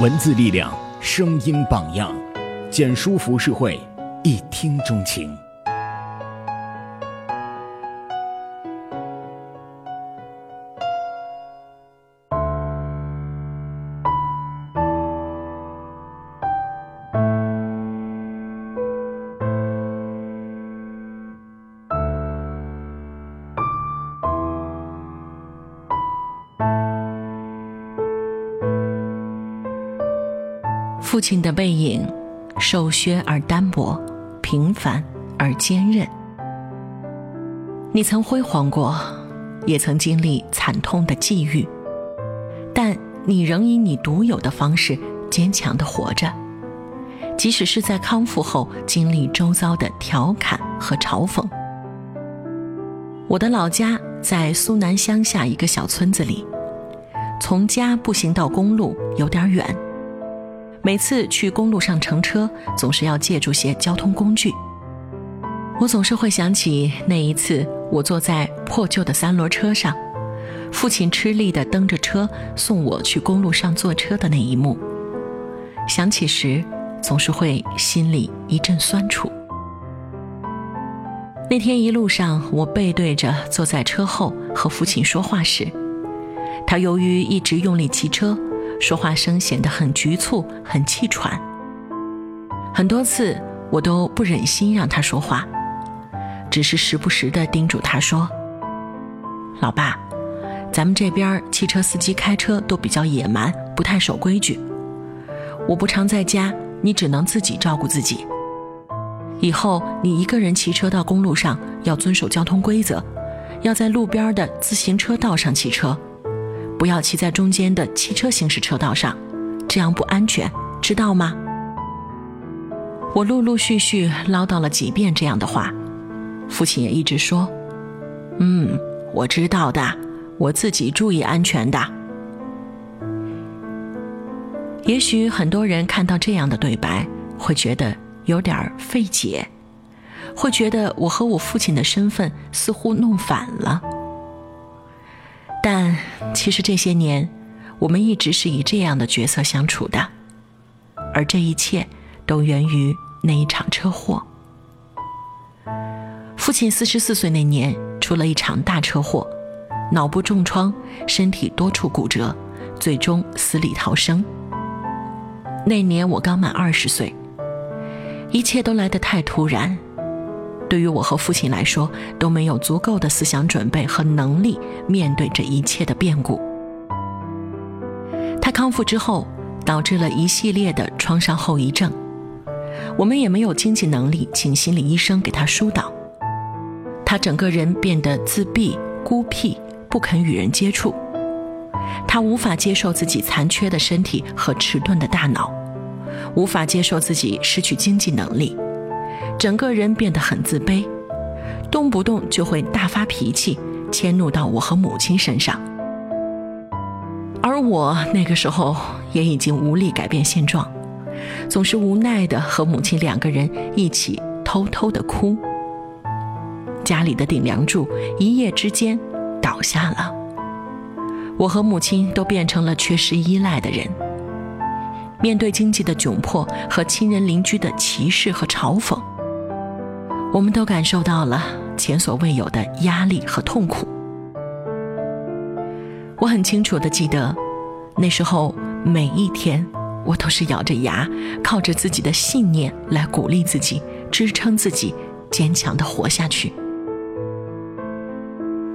文字力量，声音榜样，简书服饰会，一听钟情。父亲的背影，瘦削而单薄，平凡而坚韧。你曾辉煌过，也曾经历惨痛的际遇，但你仍以你独有的方式坚强的活着。即使是在康复后，经历周遭的调侃和嘲讽。我的老家在苏南乡下一个小村子里，从家步行到公路有点远。每次去公路上乘车，总是要借助些交通工具。我总是会想起那一次，我坐在破旧的三轮车上，父亲吃力地蹬着车送我去公路上坐车的那一幕。想起时，总是会心里一阵酸楚。那天一路上，我背对着坐在车后和父亲说话时，他由于一直用力骑车。说话声显得很局促，很气喘。很多次我都不忍心让他说话，只是时不时地叮嘱他说：“老爸，咱们这边汽车司机开车都比较野蛮，不太守规矩。我不常在家，你只能自己照顾自己。以后你一个人骑车到公路上，要遵守交通规则，要在路边的自行车道上骑车。”不要骑在中间的汽车行驶车道上，这样不安全，知道吗？我陆陆续续唠叨了几遍这样的话，父亲也一直说：“嗯，我知道的，我自己注意安全的。”也许很多人看到这样的对白，会觉得有点费解，会觉得我和我父亲的身份似乎弄反了。但其实这些年，我们一直是以这样的角色相处的，而这一切都源于那一场车祸。父亲四十四岁那年出了一场大车祸，脑部重创，身体多处骨折，最终死里逃生。那年我刚满二十岁，一切都来得太突然。对于我和父亲来说，都没有足够的思想准备和能力面对这一切的变故。他康复之后，导致了一系列的创伤后遗症。我们也没有经济能力请心理医生给他疏导。他整个人变得自闭、孤僻，不肯与人接触。他无法接受自己残缺的身体和迟钝的大脑，无法接受自己失去经济能力。整个人变得很自卑，动不动就会大发脾气，迁怒到我和母亲身上。而我那个时候也已经无力改变现状，总是无奈的和母亲两个人一起偷偷的哭。家里的顶梁柱一夜之间倒下了，我和母亲都变成了缺失依赖的人。面对经济的窘迫和亲人邻居的歧视和嘲讽。我们都感受到了前所未有的压力和痛苦。我很清楚的记得，那时候每一天，我都是咬着牙，靠着自己的信念来鼓励自己，支撑自己，坚强的活下去。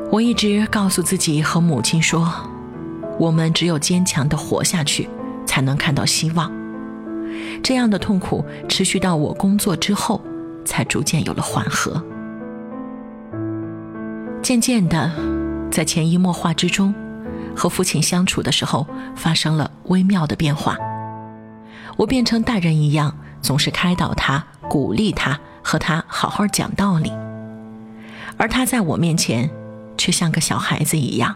我一直告诉自己和母亲说，我们只有坚强的活下去，才能看到希望。这样的痛苦持续到我工作之后。才逐渐有了缓和。渐渐的，在潜移默化之中，和父亲相处的时候发生了微妙的变化。我变成大人一样，总是开导他、鼓励他，和他好好讲道理；而他在我面前，却像个小孩子一样，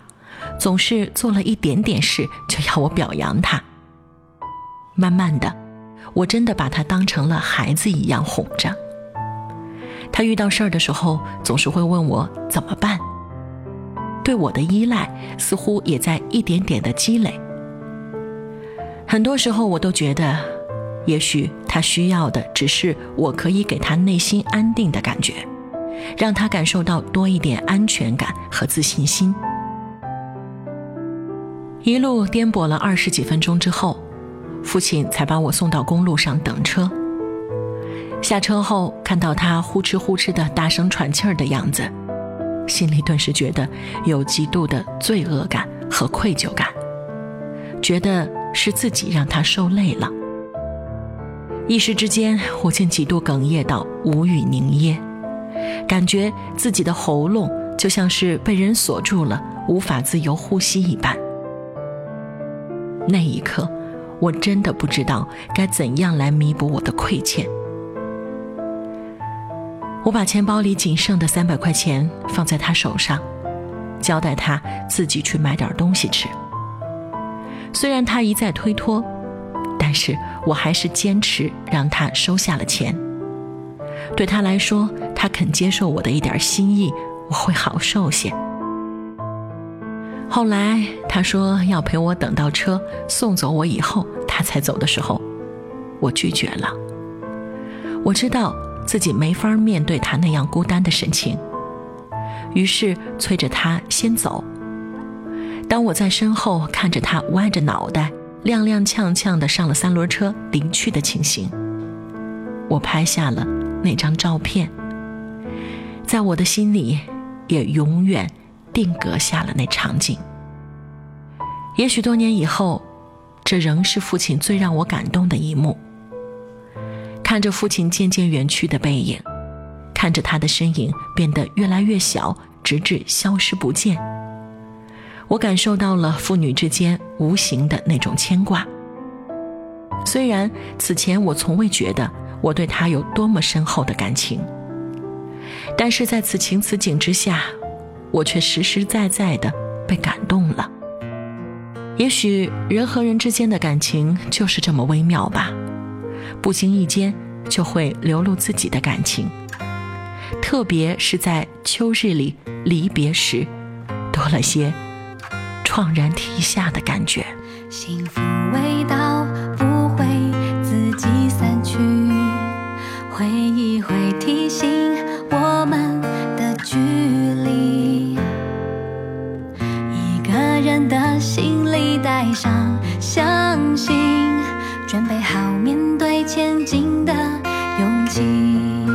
总是做了一点点事就要我表扬他。慢慢的，我真的把他当成了孩子一样哄着。遇到事儿的时候，总是会问我怎么办。对我的依赖似乎也在一点点的积累。很多时候，我都觉得，也许他需要的只是我可以给他内心安定的感觉，让他感受到多一点安全感和自信心。一路颠簸了二十几分钟之后，父亲才把我送到公路上等车。下车后，看到他呼哧呼哧的大声喘气儿的样子，心里顿时觉得有极度的罪恶感和愧疚感，觉得是自己让他受累了。一时之间，我竟几度哽咽到无语凝噎，感觉自己的喉咙就像是被人锁住了，无法自由呼吸一般。那一刻，我真的不知道该怎样来弥补我的亏欠。我把钱包里仅剩的三百块钱放在他手上，交代他自己去买点东西吃。虽然他一再推脱，但是我还是坚持让他收下了钱。对他来说，他肯接受我的一点心意，我会好受些。后来他说要陪我等到车送走我以后，他才走的时候，我拒绝了。我知道自己没法面对他那样孤单的神情，于是催着他先走。当我在身后看着他歪着脑袋、踉踉跄跄地上了三轮车离去的情形，我拍下了那张照片，在我的心里也永远。定格下了那场景。也许多年以后，这仍是父亲最让我感动的一幕。看着父亲渐渐远去的背影，看着他的身影变得越来越小，直至消失不见，我感受到了父女之间无形的那种牵挂。虽然此前我从未觉得我对他有多么深厚的感情，但是在此情此景之下。我却实实在在的被感动了。也许人和人之间的感情就是这么微妙吧，不经意间就会流露自己的感情，特别是在秋日里离别时，多了些怆然涕下的感觉。幸福味道 see.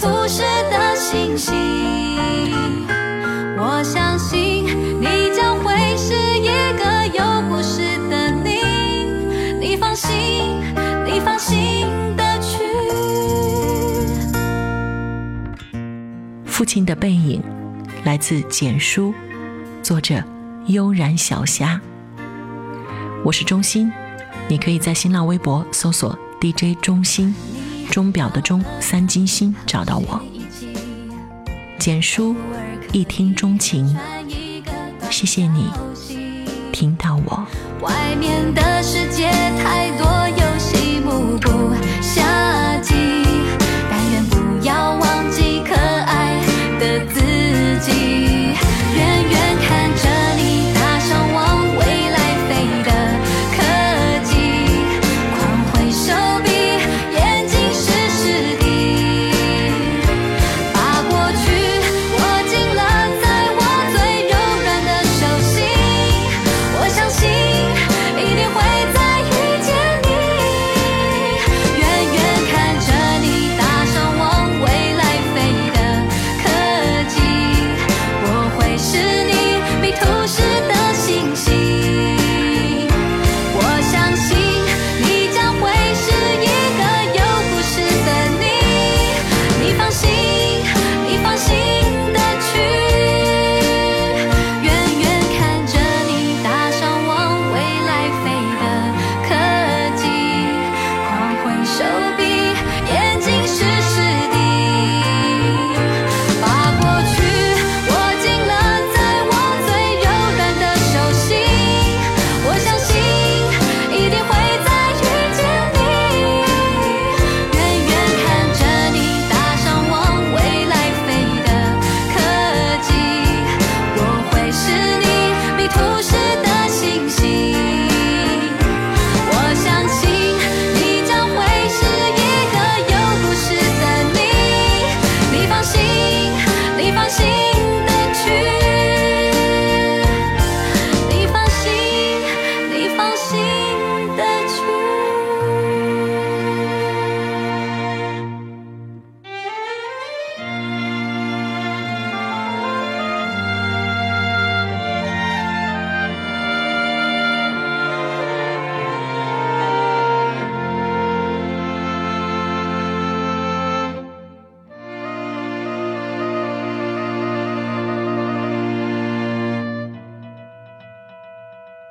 你迷途时的星星，我相信你将会是一个有故事的你，你放心，你放心的去。父亲的背影，来自简书，作者悠然小虾。我是钟心，你可以在新浪微博搜索 DJ 钟心。钟表的钟，三金星，找到我。简书，一听钟情，谢谢你听到我。外面的世界太多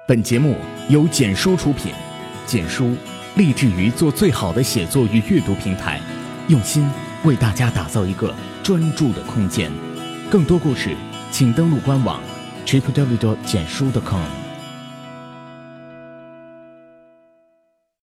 本节目由简书出品，简书立志于做最好的写作与阅读平台，用心为大家打造一个专注的空间。更多故事，请登录官网 tripw 简书 .com。